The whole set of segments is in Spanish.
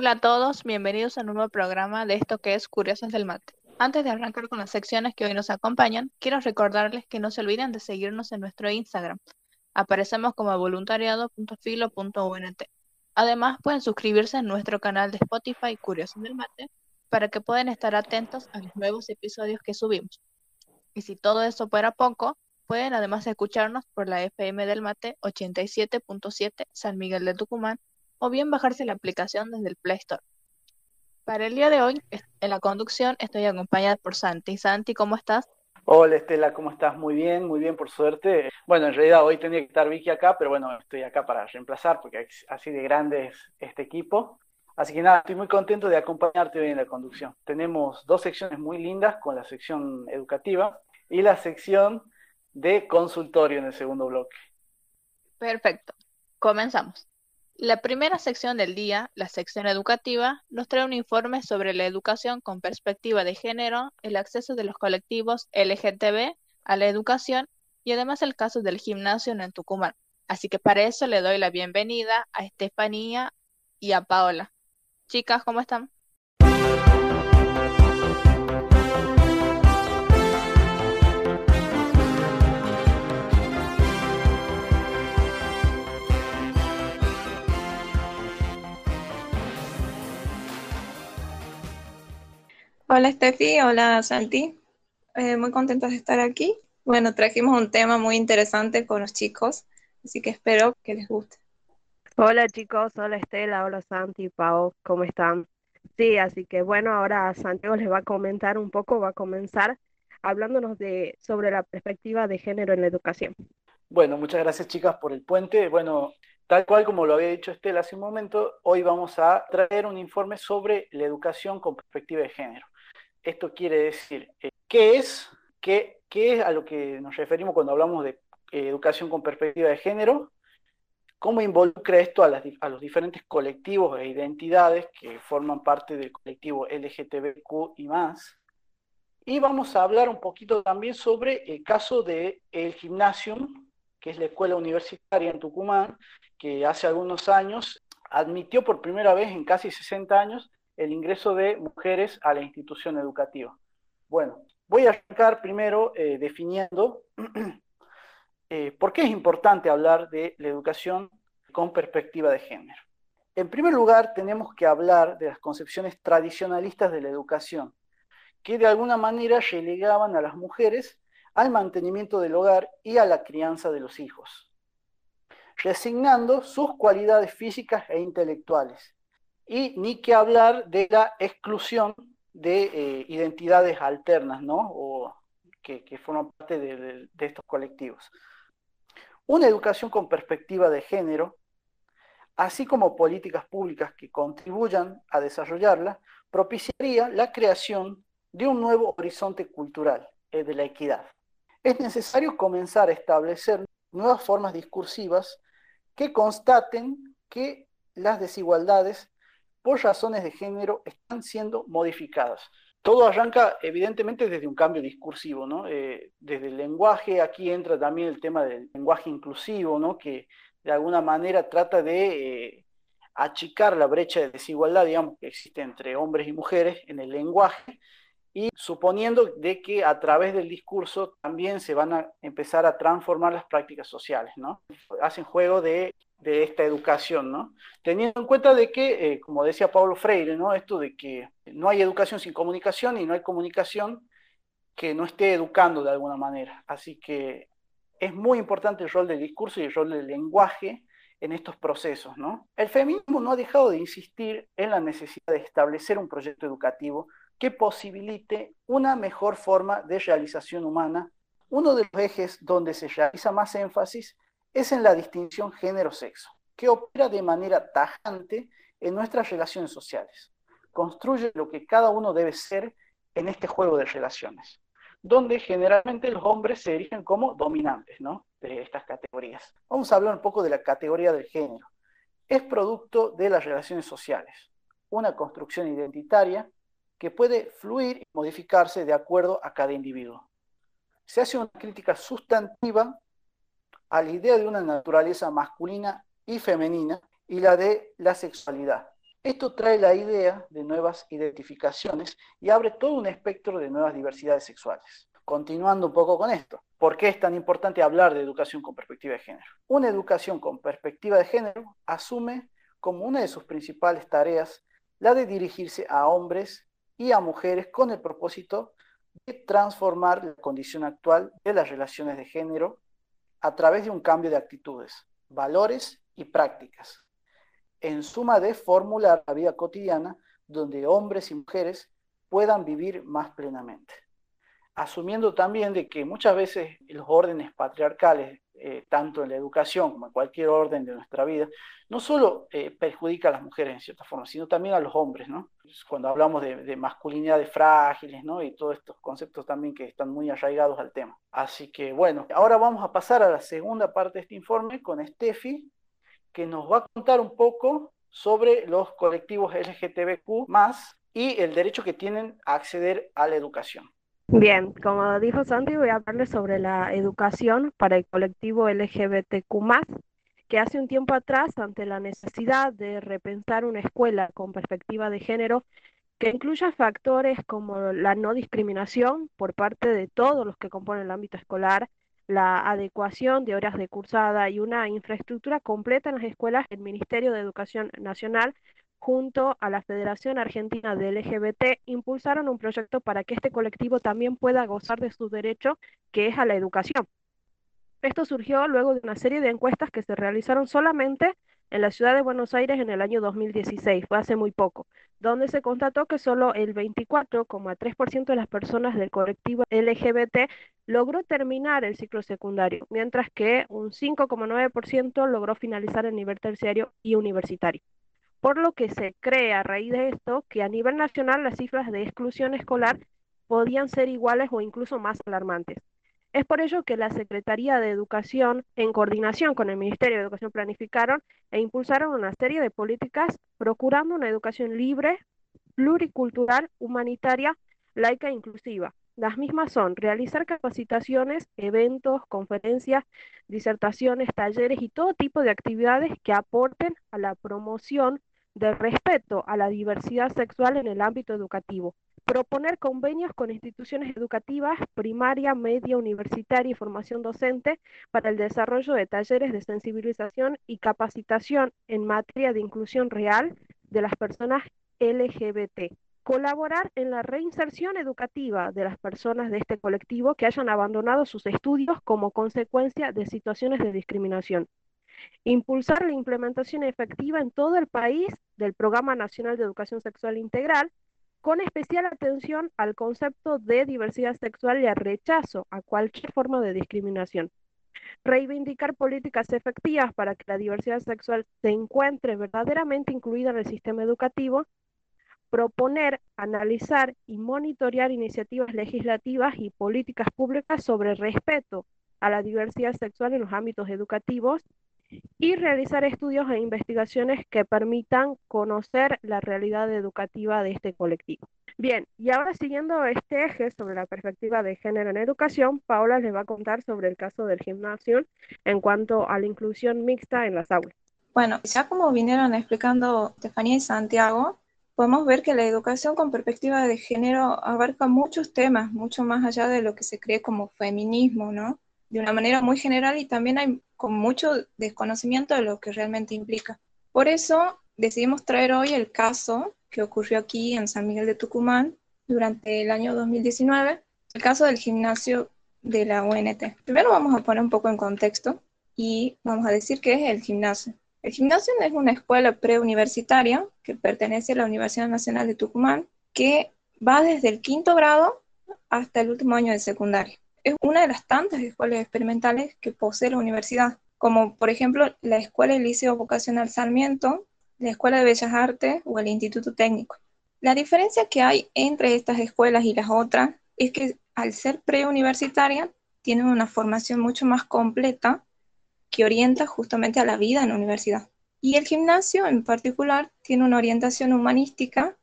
Hola a todos, bienvenidos a un nuevo programa de esto que es Curiosos del Mate. Antes de arrancar con las secciones que hoy nos acompañan, quiero recordarles que no se olviden de seguirnos en nuestro Instagram. Aparecemos como voluntariado.filo.unt. Además, pueden suscribirse en nuestro canal de Spotify Curiosos del Mate para que puedan estar atentos a los nuevos episodios que subimos. Y si todo eso fuera poco, pueden además escucharnos por la FM del Mate 87.7 San Miguel de Tucumán o bien bajarse la aplicación desde el Play Store. Para el día de hoy, en la conducción estoy acompañada por Santi. Santi, ¿cómo estás? Hola Estela, ¿cómo estás? Muy bien, muy bien, por suerte. Bueno, en realidad hoy tenía que estar Vicky acá, pero bueno, estoy acá para reemplazar porque así de grande es este equipo. Así que nada, estoy muy contento de acompañarte hoy en la conducción. Tenemos dos secciones muy lindas con la sección educativa y la sección de consultorio en el segundo bloque. Perfecto, comenzamos. La primera sección del día, la sección educativa, nos trae un informe sobre la educación con perspectiva de género, el acceso de los colectivos LGTB a la educación y además el caso del gimnasio en Tucumán. Así que para eso le doy la bienvenida a Estefanía y a Paola. Chicas, ¿cómo están? Hola Steffi, hola Santi. Eh, muy contentos de estar aquí. Bueno, trajimos un tema muy interesante con los chicos, así que espero que les guste. Hola chicos, hola Estela, hola Santi, Pau, ¿cómo están? Sí, así que bueno, ahora Santiago les va a comentar un poco, va a comenzar hablándonos de sobre la perspectiva de género en la educación. Bueno, muchas gracias chicas por el puente. Bueno, tal cual como lo había dicho Estela hace un momento, hoy vamos a traer un informe sobre la educación con perspectiva de género. Esto quiere decir, eh, ¿qué, es, qué, ¿qué es a lo que nos referimos cuando hablamos de eh, educación con perspectiva de género? ¿Cómo involucra esto a, los diferentes colectivos e identidades que forman parte del colectivo LGTBQ y más? Y vamos a hablar un poquito también sobre el caso del el Gymnasium, que es la escuela universitaria en Tucumán, que hace algunos años admitió por primera vez en casi 60 años el ingreso de mujeres a la institución educativa. Bueno, voy a arrancar primero eh, definiendo eh, por qué es importante hablar de la educación con perspectiva de género. En primer lugar, tenemos que hablar de las concepciones tradicionalistas de la educación, que de alguna manera relegaban a las mujeres al mantenimiento del hogar y a la crianza de los hijos, resignando sus cualidades físicas e intelectuales y ni que hablar de la exclusión de eh, identidades alternas, ¿no? O que, forman parte de, de, estos colectivos. Una educación con perspectiva de género, así como políticas públicas que contribuyan a desarrollarla, propiciaría la creación de un nuevo horizonte cultural, el de la equidad. Es necesario comenzar a establecer nuevas formas discursivas que constaten que las desigualdades por razones de género están siendo modificadas. Todo arranca evidentemente desde un cambio discursivo, ¿no? Eh, desde el lenguaje, aquí entra también el tema del lenguaje inclusivo, ¿no? que de alguna manera trata de eh, achicar la brecha de desigualdad, digamos, que existe entre hombres y mujeres en el lenguaje, y suponiendo de que a través del discurso también se van a empezar a transformar las prácticas sociales, ¿no? Hacen juego de de esta educación, ¿no? Teniendo en cuenta de que, eh, como decía Pablo Freire, ¿no? Esto de que no hay educación sin comunicación y no hay comunicación que no esté educando de alguna manera. Así que es muy importante el rol del discurso y el rol del lenguaje en estos procesos, ¿no? El feminismo no ha dejado de insistir en la necesidad de establecer un proyecto educativo que posibilite una mejor forma de realización humana. Uno de los ejes donde se realiza más énfasis es en la distinción género-sexo, que opera de manera tajante en nuestras relaciones sociales. Construye lo que cada uno debe ser en este juego de relaciones, donde generalmente los hombres se erigen como dominantes ¿no? de estas categorías. Vamos a hablar un poco de la categoría del género. Es producto de las relaciones sociales, una construcción identitaria que puede fluir y modificarse de acuerdo a cada individuo. Se hace una crítica sustantiva a la idea de una naturaleza masculina y femenina y la de la sexualidad, Esto trae la idea de nuevas identificaciones y abre todo un espectro de nuevas diversidades sexuales. Continuando un poco con esto, ¿por qué es tan importante hablar de educación con perspectiva de género? Una educación con perspectiva de género asume como una de sus principales tareas la de dirigirse a hombres y a mujeres con el propósito de transformar la condición actual de las relaciones de género a través de un cambio de actitudes, valores y prácticas, en suma de formular la vida cotidiana donde hombres y mujeres puedan vivir más plenamente asumiendo también de que muchas veces los órdenes patriarcales, eh, tanto en la educación como en cualquier orden de nuestra vida, no solo eh, perjudica a las mujeres en cierta forma, sino también a los hombres, ¿no? Cuando hablamos de, de masculinidades frágiles, ¿no? Y todos estos conceptos también que están muy arraigados al tema. Así que bueno, ahora vamos a pasar a la segunda parte de este informe con Steffi, que nos va a contar un poco sobre los colectivos LGTBQ y el derecho que tienen a acceder a la educación. Bien, como dijo Santi, voy a hablarles sobre la educación para el colectivo LGBTQ, que hace un tiempo atrás, ante la necesidad de repensar una escuela con perspectiva de género que incluya factores como la no discriminación por parte de todos los que componen el ámbito escolar, la adecuación de horas de cursada y una infraestructura completa en las escuelas, el Ministerio de Educación Nacional junto a la Federación Argentina de LGBT, impulsaron un proyecto para que este colectivo también pueda gozar de su derecho, que es a la educación. Esto surgió luego de una serie de encuestas que se realizaron solamente en la ciudad de Buenos Aires en el año 2016, fue hace muy poco, donde se constató que solo el 24,3% de las personas del colectivo LGBT logró terminar el ciclo secundario, mientras que un 5,9% logró finalizar el nivel terciario y universitario por lo que se cree a raíz de esto que a nivel nacional las cifras de exclusión escolar podían ser iguales o incluso más alarmantes. Es por ello que la Secretaría de Educación, en coordinación con el Ministerio de Educación, planificaron e impulsaron una serie de políticas procurando una educación libre, pluricultural, humanitaria, laica e inclusiva. Las mismas son realizar capacitaciones, eventos, conferencias, disertaciones, talleres y todo tipo de actividades que aporten a la promoción de respeto a la diversidad sexual en el ámbito educativo, proponer convenios con instituciones educativas, primaria, media, universitaria y formación docente para el desarrollo de talleres de sensibilización y capacitación en materia de inclusión real de las personas LGBT. Colaborar en la reinserción educativa de las personas de este colectivo que hayan abandonado sus estudios como consecuencia de situaciones de discriminación impulsar la implementación efectiva en todo el país del Programa Nacional de Educación Sexual Integral, con especial atención al concepto de diversidad sexual y al rechazo a cualquier forma de discriminación. Reivindicar políticas efectivas para que la diversidad sexual se encuentre verdaderamente incluida en el sistema educativo. Proponer, analizar y monitorear iniciativas legislativas y políticas públicas sobre respeto a la diversidad sexual en los ámbitos educativos y realizar estudios e investigaciones que permitan conocer la realidad educativa de este colectivo. Bien, y ahora siguiendo este eje sobre la perspectiva de género en educación, Paola les va a contar sobre el caso del gimnasio en cuanto a la inclusión mixta en las aulas. Bueno, ya como vinieron explicando Estefanía y Santiago, podemos ver que la educación con perspectiva de género abarca muchos temas, mucho más allá de lo que se cree como feminismo, ¿no? De una manera muy general y también hay con mucho desconocimiento de lo que realmente implica. Por eso decidimos traer hoy el caso que ocurrió aquí en San Miguel de Tucumán durante el año 2019, el caso del gimnasio de la UNT. Primero vamos a poner un poco en contexto y vamos a decir qué es el gimnasio. El gimnasio es una escuela preuniversitaria que pertenece a la Universidad Nacional de Tucumán que va desde el quinto grado hasta el último año de secundaria es una de las tantas escuelas experimentales que posee la universidad, como por ejemplo la Escuela del Liceo Vocacional Sarmiento, la Escuela de Bellas Artes o el Instituto Técnico. La diferencia que hay entre estas escuelas y las otras es que al ser preuniversitaria tienen una formación mucho más completa que orienta justamente a la vida en la universidad. Y el gimnasio en particular tiene una orientación humanística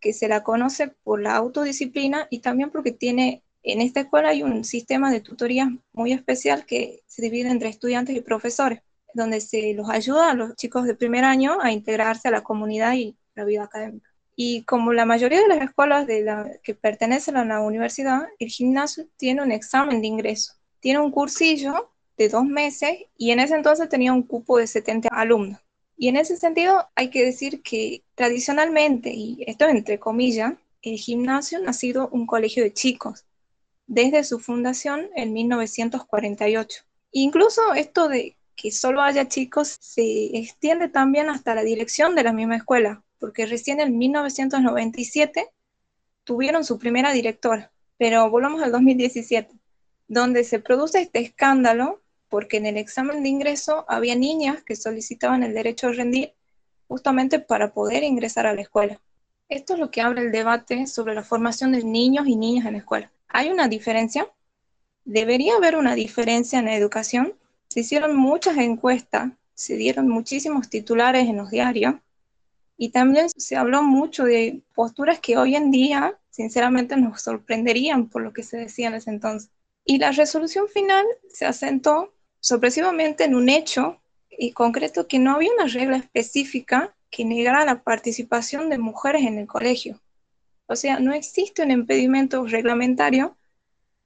que se la conoce por la autodisciplina y también porque tiene en esta escuela hay un sistema de tutoría muy especial que se divide entre estudiantes y profesores, donde se los ayuda a los chicos de primer año a integrarse a la comunidad y nuestra vida académica. Y como la mayoría de las escuelas de la, que pertenecen a la universidad, el gimnasio tiene un examen de ingreso. Tiene un cursillo de dos meses y en ese entonces tenía un cupo de 70 alumnos. Y en ese sentido hay que decir que tradicionalmente, y esto entre comillas, el gimnasio ha sido un colegio de chicos desde su fundación en 1948. Incluso esto de que solo haya chicos se extiende también hasta la dirección de la misma escuela, porque recién en 1997 tuvieron su primera directora, pero volvamos al 2017, donde se produce este escándalo porque en el examen de ingreso había niñas que solicitaban el derecho a rendir justamente para poder ingresar a la escuela. Esto es lo que abre el debate sobre la formación de niños y niñas en la escuela. ¿Hay una diferencia? ¿Debería haber una diferencia en la educación? Se hicieron muchas encuestas, se dieron muchísimos titulares en los diarios y también se habló mucho de posturas que hoy en día, sinceramente, nos sorprenderían por lo que se decía en ese entonces. Y la resolución final se asentó sorpresivamente en un hecho y concreto que no había una regla específica que negara la participación de mujeres en el colegio. O sea, no existe un impedimento reglamentario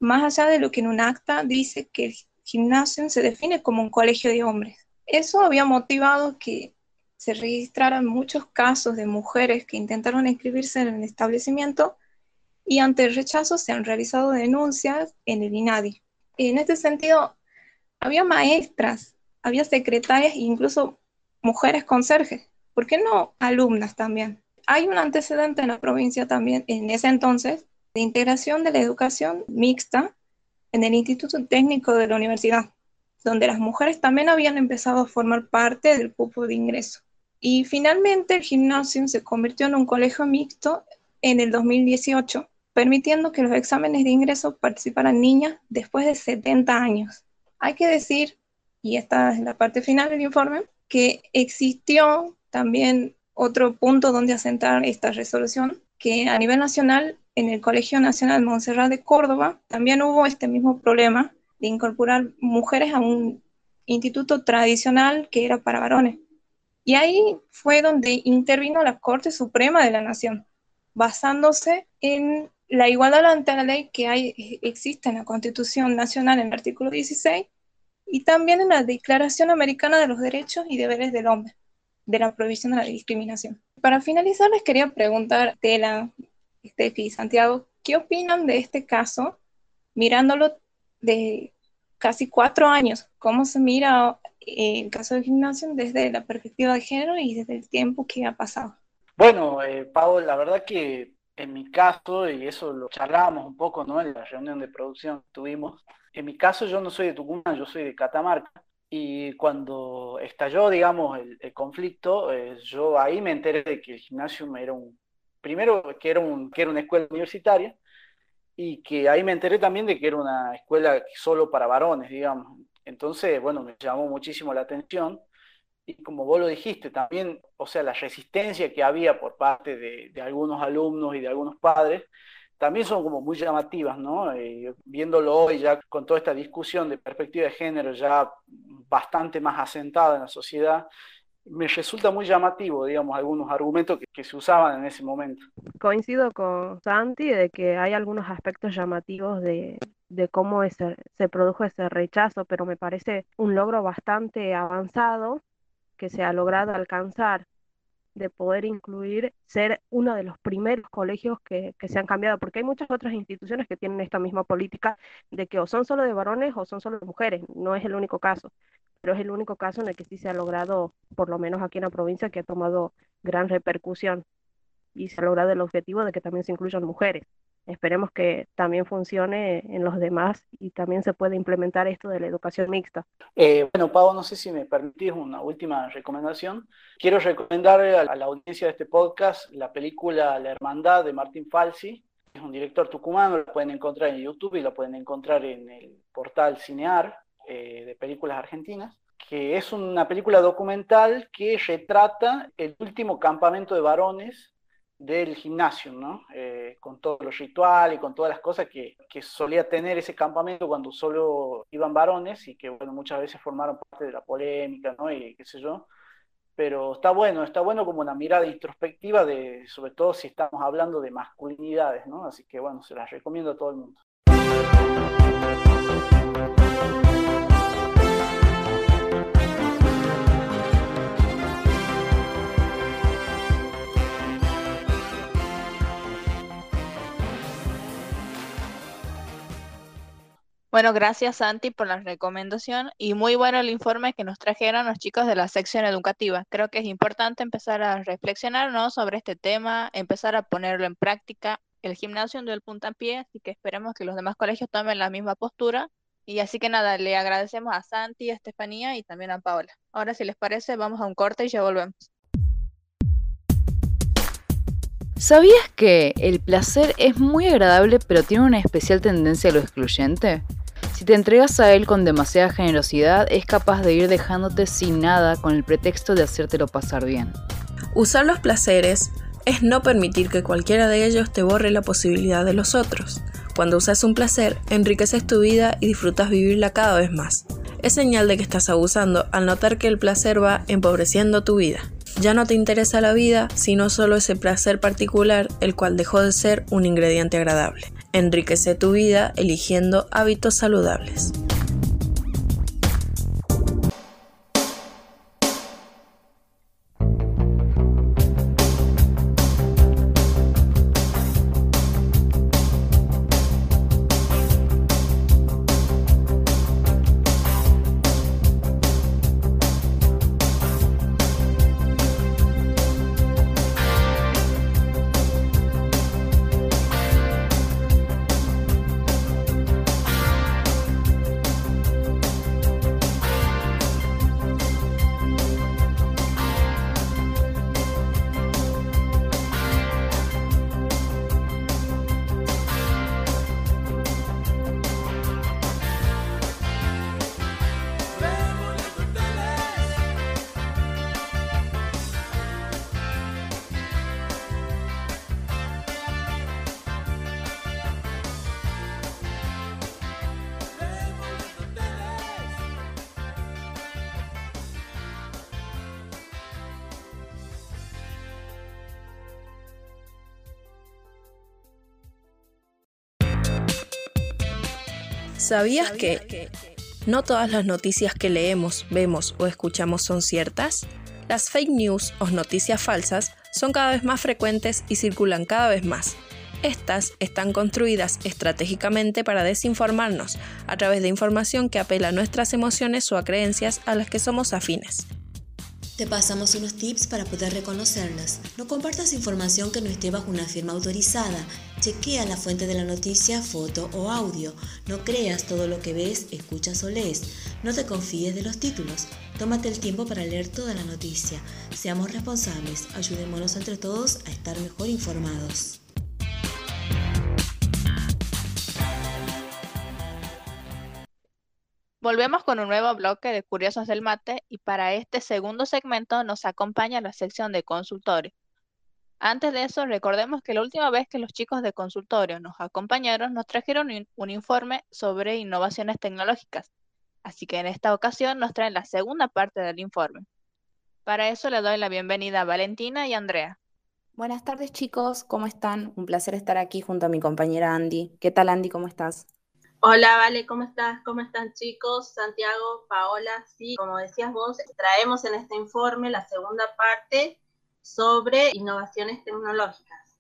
más allá de lo que en un acta dice que el gimnasio se define como un colegio de hombres. Eso había motivado que se registraran muchos casos de mujeres que intentaron inscribirse en el establecimiento y ante el rechazo se han realizado denuncias en el INADI. En este sentido, había maestras, había secretarias e incluso mujeres conserjes. ¿Por qué no alumnas también? Hay un antecedente en la provincia también, en ese entonces, de integración de la educación mixta en el Instituto Técnico de la Universidad, donde las mujeres también habían empezado a formar parte del cupo de ingreso. Y finalmente el gimnasio se convirtió en un colegio mixto en el 2018, permitiendo que los exámenes de ingreso participaran niñas después de 70 años. Hay que decir, y esta es la parte final del informe, que existió también otro punto donde asentar esta resolución, que a nivel nacional en el Colegio Nacional Montserrat de Córdoba también hubo este mismo problema de incorporar mujeres a un instituto tradicional que era para varones. Y ahí fue donde intervino la Corte Suprema de la Nación, basándose en la igualdad ante la ley que existe en la Constitución Nacional en el artículo 16 y también en la Declaración Americana de los Derechos y Deberes del Hombre, de la prohibición de la discriminación. Para finalizar, les quería preguntar, Tela, Steffi Santiago, ¿qué opinan de este caso mirándolo de casi cuatro años? ¿Cómo se mira eh, el caso del gimnasio desde la perspectiva de género y desde el tiempo que ha pasado? Bueno, eh, Pau, la verdad que en mi caso, y eso lo charlábamos un poco ¿no? en la reunión de producción que tuvimos, en mi caso yo no soy de Tucumán, yo soy de Catamarca. Y cuando estalló, digamos, el, conflicto, eh, yo ahí me enteré de que el gimnasio era un primero que era, un, que era una escuela universitaria y que ahí me enteré también de que era una escuela solo para varones, digamos. Entonces, bueno, me llamó muchísimo la atención y como vos lo dijiste también, o sea, la resistencia que había por parte de, de algunos alumnos y de algunos padres, también son como muy llamativas, ¿no? Eh, viéndolo hoy ya con toda esta discusión de perspectiva de género ya bastante más asentada en la sociedad, me resulta muy llamativo, digamos, algunos argumentos que, se usaban en ese momento. Coincido con Santi de que hay algunos aspectos llamativos de, cómo se produjo ese rechazo, pero me parece un logro bastante avanzado que se ha logrado alcanzar de poder incluir, ser uno de los primeros colegios que, que, se han cambiado, porque hay muchas otras instituciones que tienen esta misma política de que o son solo de varones o son solo de mujeres, no es el único caso pero es el único caso en el que sí se ha logrado, por lo menos aquí en la provincia, que ha tomado gran repercusión y se ha logrado el objetivo de que también se incluyan mujeres. Esperemos que también funcione en los demás y también se pueda implementar esto de la educación mixta. Eh, bueno, Pau, no sé si me permitís una última recomendación. Quiero recomendar a la audiencia de este podcast la película La Hermandad de Martín Falsi. Es un director tucumano, lo pueden encontrar en YouTube y lo pueden encontrar en el portal Cinear. Eh, de películas argentinas, que es una película documental que retrata el último campamento de varones del gimnasio, ¿no? Eh, con todo lo ritual y con todas las cosas que, que, solía tener ese campamento cuando solo iban varones y que, bueno, muchas veces formaron parte de la polémica, ¿no? Y qué sé yo. pero está bueno, está bueno como una mirada introspectiva de, sobre todo si estamos hablando de masculinidades, ¿no? Así que bueno, se las recomiendo a todo el mundo. Bueno, gracias Santi por la recomendación y muy bueno el informe que nos trajeron los chicos de la sección educativa. Creo que es importante empezar a reflexionar ¿no? sobre este tema, empezar a ponerlo en práctica. El gimnasio dio el puntapié, así que esperemos que los demás colegios tomen la misma postura. Y así que nada, le agradecemos a Santi, a Estefanía y también a Paola. Ahora, si les parece, vamos a un corte y ya volvemos. ¿Sabías que el placer es muy agradable pero tiene una especial tendencia a lo excluyente? Si te entregas a él con demasiada generosidad, es capaz de ir dejándote sin nada con el pretexto de hacértelo pasar bien. Usar los placeres es no permitir que cualquiera de ellos te borre la posibilidad de los otros. Cuando usas un placer, enriqueces tu vida y disfrutas vivirla cada vez más. Es señal de que estás abusando al notar que el placer va empobreciendo tu vida. Ya no te interesa la vida, sino solo ese placer particular, el cual dejó de ser un ingrediente agradable. Enriquece tu vida eligiendo hábitos saludables. ¿Sabías que no todas las noticias que leemos, vemos o escuchamos son ciertas? Las fake news o noticias falsas son cada vez más frecuentes y circulan cada vez más. Estas están construidas estratégicamente para desinformarnos a través de información que apela a nuestras emociones o a creencias a las que somos afines. Te pasamos unos tips para poder reconocerlas. No compartas información que no esté bajo una firma autorizada. Chequea la fuente de la noticia, foto o audio. No creas todo lo que ves, escuchas o lees. No te confíes de los títulos. Tómate el tiempo para leer toda la noticia. Seamos responsables. Ayudémonos entre todos a estar mejor informados. Volvemos con un nuevo bloque de Curiosos del Mate y para este segundo segmento nos acompaña la sección de consultorio. Antes de eso, recordemos que la última vez que los chicos de consultorio nos acompañaron, nos trajeron un, informe sobre innovaciones tecnológicas. Así que en esta ocasión nos traen la segunda parte del informe. Para eso le doy la bienvenida a Valentina y Andrea. Buenas tardes chicos, ¿cómo están? Un placer estar aquí junto a mi compañera Andy. ¿Qué tal Andy? ¿Cómo estás? Hola, Vale, ¿cómo estás? ¿Cómo están chicos? Santiago, Paola, sí, como decías vos, traemos en este informe la segunda parte sobre innovaciones tecnológicas.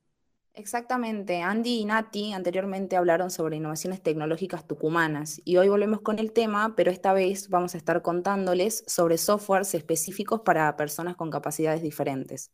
Exactamente, Andy y Nati anteriormente hablaron sobre innovaciones tecnológicas tucumanas y hoy volvemos con el tema, pero esta vez vamos a estar contándoles sobre softwares específicos para personas con capacidades diferentes.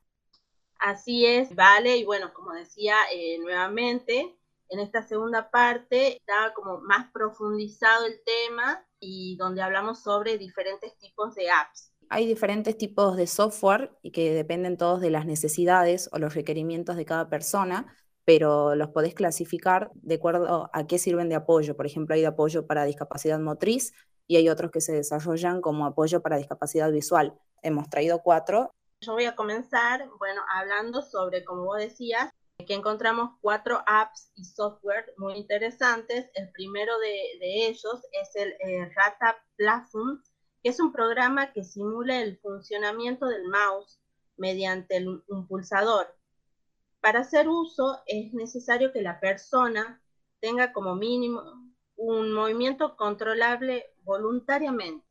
Así es, vale, y bueno, como decía eh, nuevamente, en esta segunda parte está como más profundizado el tema y donde hablamos sobre diferentes tipos de apps. Hay diferentes tipos de software y que dependen todos de las necesidades o los requerimientos de cada persona, pero los podés clasificar de acuerdo a qué sirven de apoyo. Por ejemplo, hay de apoyo para discapacidad motriz y hay otros que se desarrollan como apoyo para discapacidad visual. Hemos traído cuatro. Yo voy a comenzar, bueno, hablando sobre, como vos decías, que encontramos cuatro apps y software muy interesantes. El primero de, ellos es el eh, Rata Platform, que es un programa que simula el funcionamiento del mouse mediante un pulsador. Para hacer uso es necesario que la persona tenga como mínimo un movimiento controlable voluntariamente.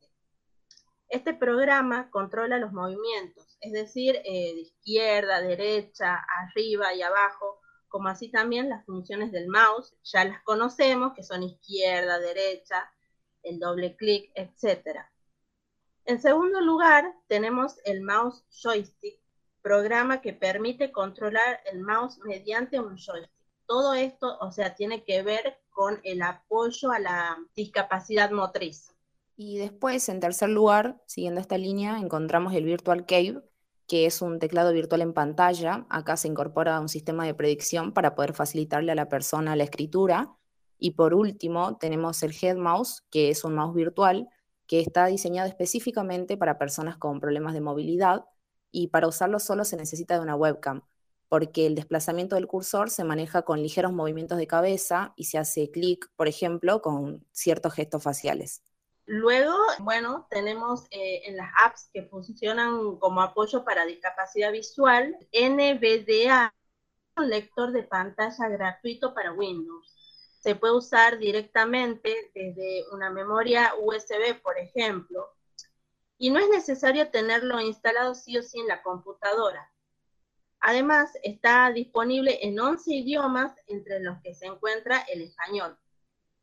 Este programa controla los movimientos, es decir, eh, de izquierda, derecha, arriba y abajo, como así también las funciones del mouse, ya las conocemos, que son izquierda, derecha, el doble clic, etc. En segundo lugar, tenemos el mouse joystick, programa que permite controlar el mouse mediante un joystick. Todo esto, o sea, tiene que ver con el apoyo a la discapacidad motriz. Y después, en tercer lugar, siguiendo esta línea, encontramos el Virtual Cave, que es un teclado virtual en pantalla. Acá se incorpora un sistema de predicción para poder facilitarle a la persona la escritura. Y por último, tenemos el Head Mouse, que es un mouse virtual que está diseñado específicamente para personas con problemas de movilidad y para usarlo solo se necesita de una webcam, porque el desplazamiento del cursor se maneja con ligeros movimientos de cabeza y se hace clic, por ejemplo, con ciertos gestos faciales. Luego, bueno, tenemos eh, en las apps que funcionan como apoyo para discapacidad visual, NVDA, un lector de pantalla gratuito para Windows. Se puede usar directamente desde una memoria USB, por ejemplo, y no es necesario tenerlo instalado sí o sí en la computadora. Además, está disponible en 11 idiomas, entre los que se encuentra el español.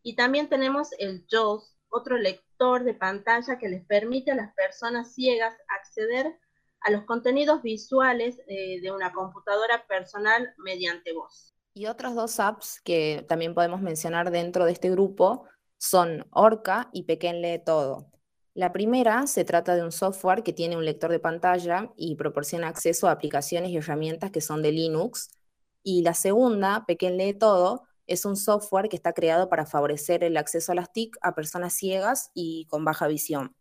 Y también tenemos el JAWS, otro lector de pantalla que les permite a las personas ciegas acceder a los contenidos visuales eh, de una computadora personal mediante voz. Y otras dos apps que también podemos mencionar dentro de este grupo son Orca y Pequén Lee Todo. La primera se trata de un software que tiene un lector de pantalla y proporciona acceso a aplicaciones y herramientas que son de Linux. Y la segunda, Pequén Lee Todo, es un software que está creado para favorecer el acceso a las TIC a personas ciegas y con baja visión.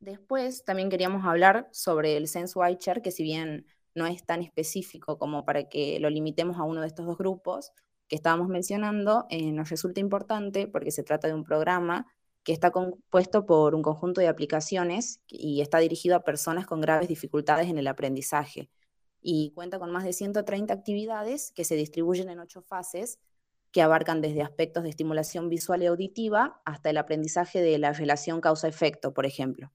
Después también queríamos hablar sobre el SenseWatcher, que si bien no es tan específico como para que lo limitemos a uno de estos dos grupos que estábamos mencionando, eh, nos resulta importante porque se trata de un programa que está compuesto por un conjunto de aplicaciones y está dirigido a personas con graves dificultades en el aprendizaje. Y cuenta con más de 130 actividades que se distribuyen en ocho fases que abarcan desde aspectos de estimulación visual y auditiva hasta el aprendizaje de la relación causa-efecto, por ejemplo.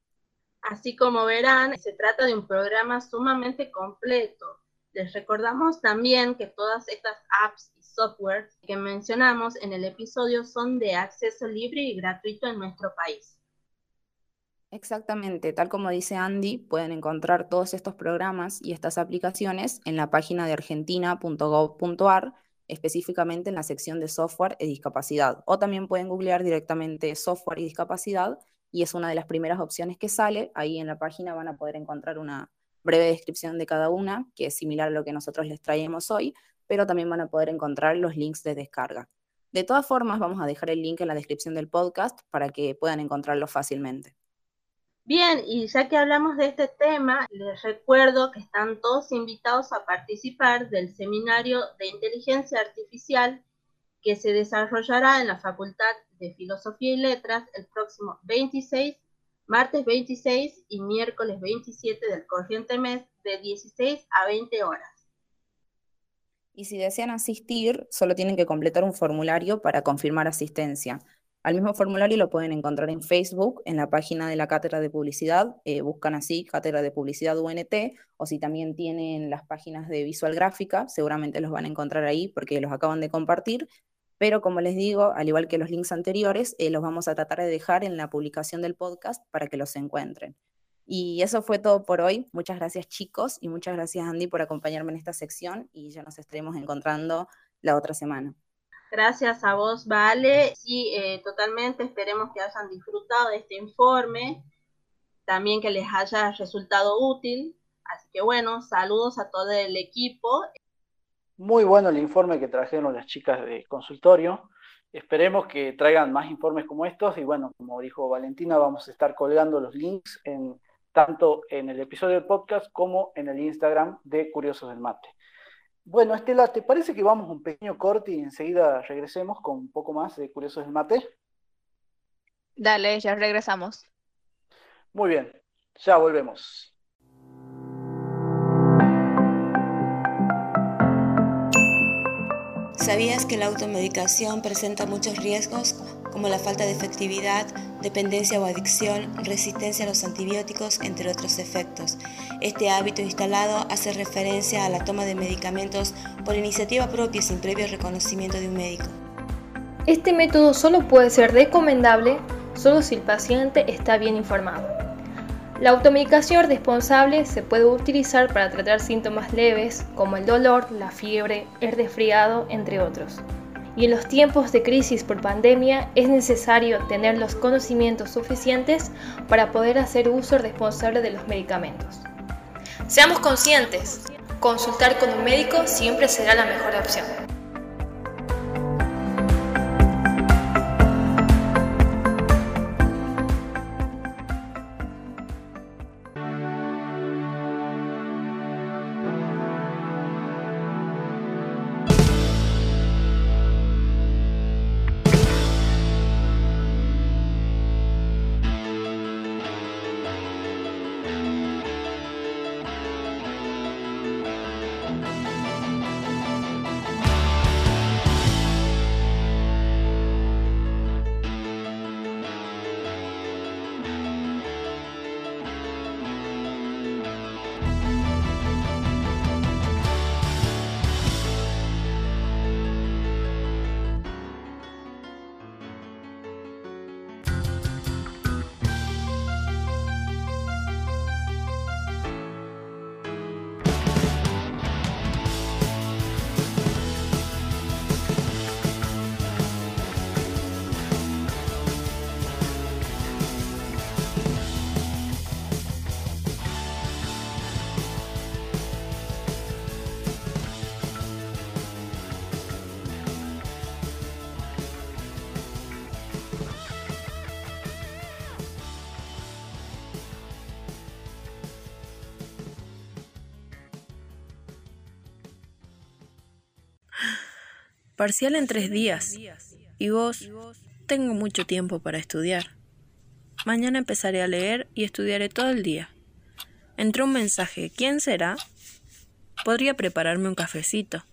Así como verán, se trata de un programa sumamente completo. Les recordamos también que todas estas apps software que mencionamos en el episodio son de acceso libre y gratuito en nuestro país. Exactamente, tal como dice Andy, pueden encontrar todos estos programas y estas aplicaciones en la página de argentina.gov.ar, específicamente en la sección de software y discapacidad. O también pueden googlear directamente software y discapacidad y es una de las primeras opciones que sale. Ahí en la página van a poder encontrar una breve descripción de cada una, que es similar a lo que nosotros les traemos hoy, pero también van a poder encontrar los links de descarga. De todas formas, vamos a dejar el link en la descripción del podcast para que puedan encontrarlo fácilmente. Bien, y ya que hablamos de este tema, les recuerdo que están todos invitados a participar del seminario de inteligencia artificial que se desarrollará en la Facultad de Filosofía y Letras el próximo 26, martes 26 y miércoles 27 del corriente mes de 16 a 20 horas y si desean asistir, solo tienen que completar un formulario para confirmar asistencia. Al mismo formulario lo pueden encontrar en Facebook, en la página de la Cátedra de Publicidad, eh, buscan así Cátedra de Publicidad UNT, o si también tienen las páginas de Visual Gráfica, seguramente los van a encontrar ahí porque los acaban de compartir, pero como les digo, al igual que los links anteriores, eh, los vamos a tratar de dejar en la publicación del podcast para que los encuentren. Y eso fue todo por hoy. Muchas gracias chicos y muchas gracias Andy por acompañarme en esta sección y ya nos estaremos encontrando la otra semana. Gracias a vos, Vale. Sí, eh, totalmente. Esperemos que hayan disfrutado de este informe. También que les haya resultado útil. Así que bueno, saludos a todo el equipo. Muy bueno el informe que trajeron las chicas de consultorio. Esperemos que traigan más informes como estos y bueno, como dijo Valentina, vamos a estar colgando los links en tanto en el episodio del podcast como en el Instagram de Curiosos del Mate. Bueno, Estela, ¿te parece que vamos un pequeño corte y enseguida regresemos con un poco más de Curiosos del Mate? Dale, ya regresamos. Muy bien, ya volvemos. ¿Sabías que la automedicación presenta muchos riesgos como la falta de efectividad, dependencia o adicción, resistencia a los antibióticos, entre otros efectos? Este hábito instalado hace referencia a la toma de medicamentos por iniciativa propia sin previo reconocimiento de un médico. Este método solo puede ser recomendable solo si el paciente está bien informado. La automedicación responsable se puede utilizar para tratar síntomas leves como el dolor, la fiebre, el resfriado, entre otros. Y en los tiempos de crisis por pandemia es necesario tener los conocimientos suficientes para poder hacer uso responsable de los medicamentos. Seamos conscientes, consultar con un médico siempre será la mejor opción. Parcial en tres días. Y vos, tengo mucho tiempo para estudiar. Mañana empezaré a leer y estudiaré todo el día. Entró un mensaje. ¿Quién será? Podría prepararme un cafecito.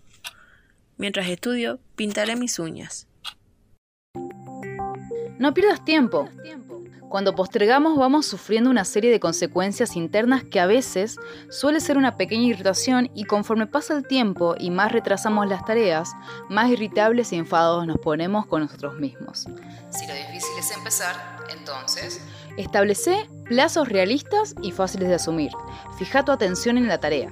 Mientras estudio, pintaré mis uñas. No pierdas tiempo. Cuando postergamos vamos sufriendo una serie de consecuencias internas que a veces suele ser una pequeña irritación y conforme pasa el tiempo y más retrasamos las tareas, más irritables y enfadados nos ponemos con nosotros mismos. Si lo difícil es empezar, entonces... Establece plazos realistas y fáciles de asumir. Fija tu atención en la tarea.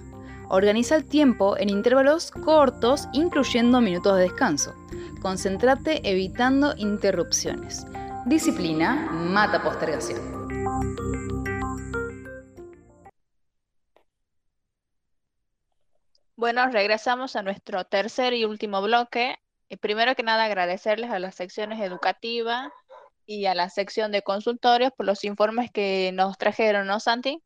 Organiza el tiempo en intervalos cortos, incluyendo minutos de descanso. Concéntrate evitando interrupciones. Disciplina mata postergación. Bueno, regresamos a nuestro tercer y último bloque. Y primero que nada, agradecerles a las secciones educativas y a la sección de consultorios por los informes que nos trajeron, ¿no, Santi?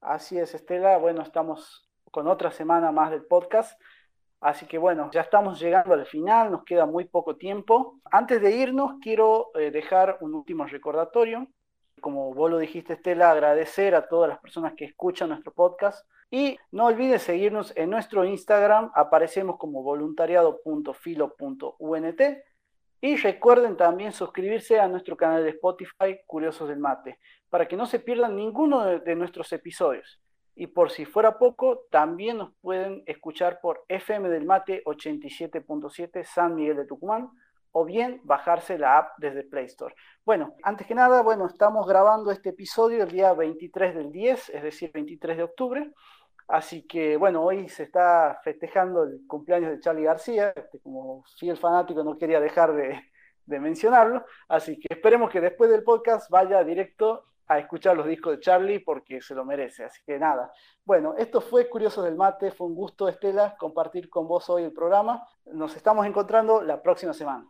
Así es, Estela. Bueno, estamos con otra semana más del podcast. Así que bueno, ya estamos llegando al final, nos queda muy poco tiempo. Antes de irnos, quiero eh, dejar un último recordatorio. Como vos lo dijiste, Estela, agradecer a todas las personas que escuchan nuestro podcast. Y no olvides seguirnos en nuestro Instagram, aparecemos como voluntariado.filo.unt. Y recuerden también suscribirse a nuestro canal de Spotify, Curiosos del Mate, para que no se pierdan ninguno de nuestros episodios. Y por si fuera poco, también nos pueden escuchar por FM del Mate 87.7 San Miguel de Tucumán o bien bajarse la app desde Play Store. Bueno, antes que nada, bueno, estamos grabando este episodio el día 23 del 10, es decir, 23 de octubre. Así que, bueno, hoy se está festejando el cumpleaños de Charlie García. Este, como fiel fanático no quería dejar de, de mencionarlo. Así que esperemos que después del podcast vaya directo a escuchar los discos de Charlie porque se lo merece. Así que nada. Bueno, esto fue Curioso del Mate. Fue un gusto, Estela, compartir con vos hoy el programa. Nos estamos encontrando la próxima semana.